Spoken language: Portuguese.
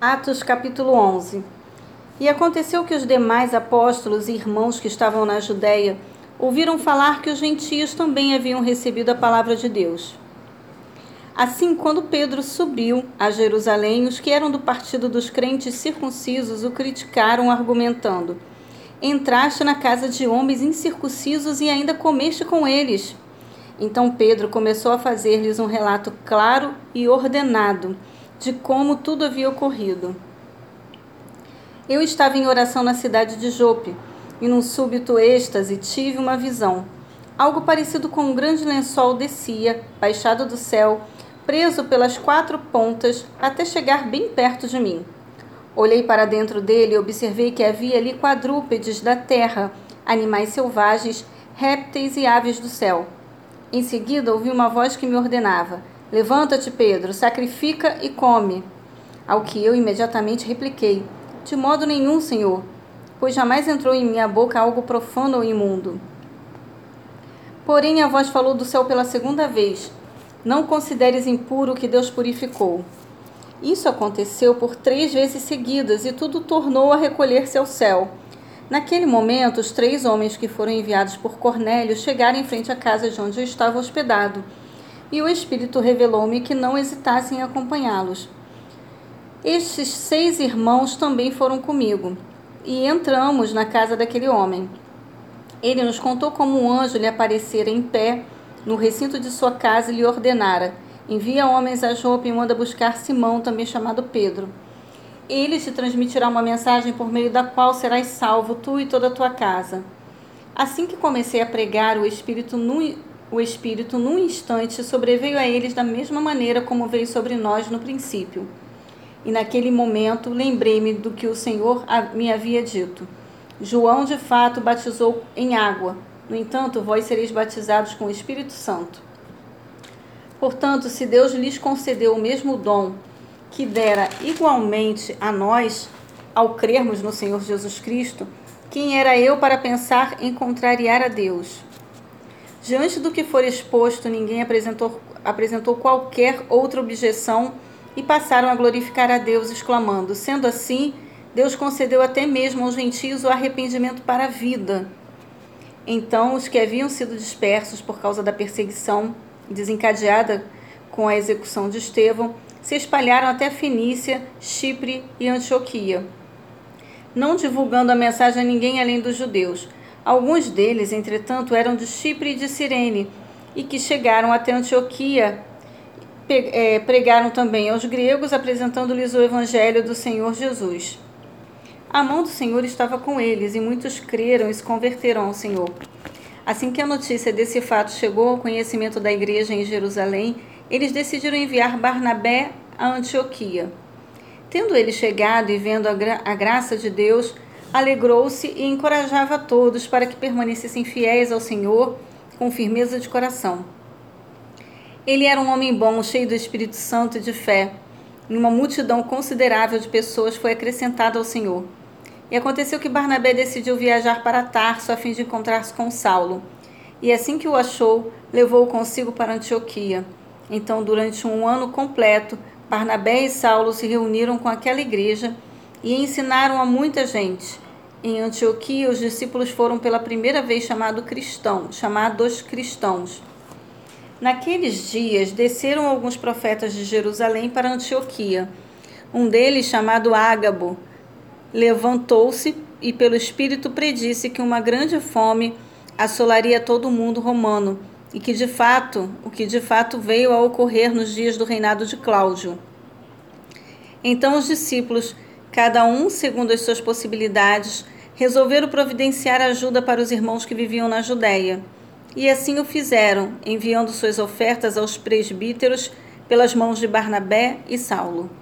Atos capítulo 11 E aconteceu que os demais apóstolos e irmãos que estavam na Judéia ouviram falar que os gentios também haviam recebido a palavra de Deus. Assim, quando Pedro subiu a Jerusalém, os que eram do partido dos crentes circuncisos o criticaram, argumentando: Entraste na casa de homens incircuncisos e ainda comeste com eles. Então Pedro começou a fazer-lhes um relato claro e ordenado de como tudo havia ocorrido. Eu estava em oração na cidade de Jope e, num súbito êxtase, tive uma visão. Algo parecido com um grande lençol descia, baixado do céu, preso pelas quatro pontas, até chegar bem perto de mim. Olhei para dentro dele e observei que havia ali quadrúpedes da terra, animais selvagens, répteis e aves do céu. Em seguida, ouvi uma voz que me ordenava: Levanta-te, Pedro, sacrifica e come. Ao que eu imediatamente repliquei: De modo nenhum, Senhor, pois jamais entrou em minha boca algo profano ou imundo. Porém, a voz falou do céu pela segunda vez: Não consideres impuro o que Deus purificou. Isso aconteceu por três vezes seguidas e tudo tornou a recolher-se ao céu. Naquele momento, os três homens que foram enviados por Cornélio chegaram em frente à casa de onde eu estava hospedado e o Espírito revelou-me que não hesitasse em acompanhá-los. Estes seis irmãos também foram comigo, e entramos na casa daquele homem. Ele nos contou como um anjo lhe aparecera em pé no recinto de sua casa e lhe ordenara: Envia homens a Jope e manda buscar Simão, também chamado Pedro. Ele te transmitirá uma mensagem por meio da qual serás salvo, tu e toda a tua casa. Assim que comecei a pregar, o Espírito o Espírito, num instante, sobreveio a eles da mesma maneira como veio sobre nós no princípio. E naquele momento lembrei-me do que o Senhor me havia dito. João, de fato, batizou em água. No entanto, vós sereis batizados com o Espírito Santo. Portanto, se Deus lhes concedeu o mesmo dom que dera igualmente a nós, ao crermos no Senhor Jesus Cristo, quem era eu para pensar em contrariar a Deus? Diante do que for exposto, ninguém apresentou, apresentou qualquer outra objeção e passaram a glorificar a Deus, exclamando: Sendo assim, Deus concedeu até mesmo aos gentios o arrependimento para a vida. Então, os que haviam sido dispersos por causa da perseguição desencadeada com a execução de Estevão se espalharam até Fenícia, Chipre e Antioquia, não divulgando a mensagem a ninguém além dos judeus Alguns deles, entretanto, eram de Chipre e de Cirene, e que chegaram até Antioquia, é, pregaram também aos gregos, apresentando-lhes o evangelho do Senhor Jesus. A mão do Senhor estava com eles, e muitos creram e se converteram ao Senhor. Assim que a notícia desse fato chegou ao conhecimento da igreja em Jerusalém, eles decidiram enviar Barnabé a Antioquia. Tendo ele chegado e vendo a, gra a graça de Deus, alegrou-se e encorajava a todos para que permanecessem fiéis ao Senhor com firmeza de coração. Ele era um homem bom, cheio do Espírito Santo e de fé. E uma multidão considerável de pessoas foi acrescentada ao Senhor. E aconteceu que Barnabé decidiu viajar para Tarso a fim de encontrar-se com Saulo. E assim que o achou, levou-o consigo para Antioquia. Então, durante um ano completo, Barnabé e Saulo se reuniram com aquela igreja e ensinaram a muita gente em Antioquia, os discípulos foram pela primeira vez chamado cristão, chamados cristãos. Naqueles dias, desceram alguns profetas de Jerusalém para Antioquia. Um deles, chamado Ágabo, levantou-se e, pelo Espírito, predisse que uma grande fome assolaria todo o mundo romano e que, de fato, o que de fato veio a ocorrer nos dias do reinado de Cláudio. Então os discípulos, cada um segundo as suas possibilidades, resolveram providenciar ajuda para os irmãos que viviam na Judéia. E assim o fizeram, enviando suas ofertas aos presbíteros pelas mãos de Barnabé e Saulo.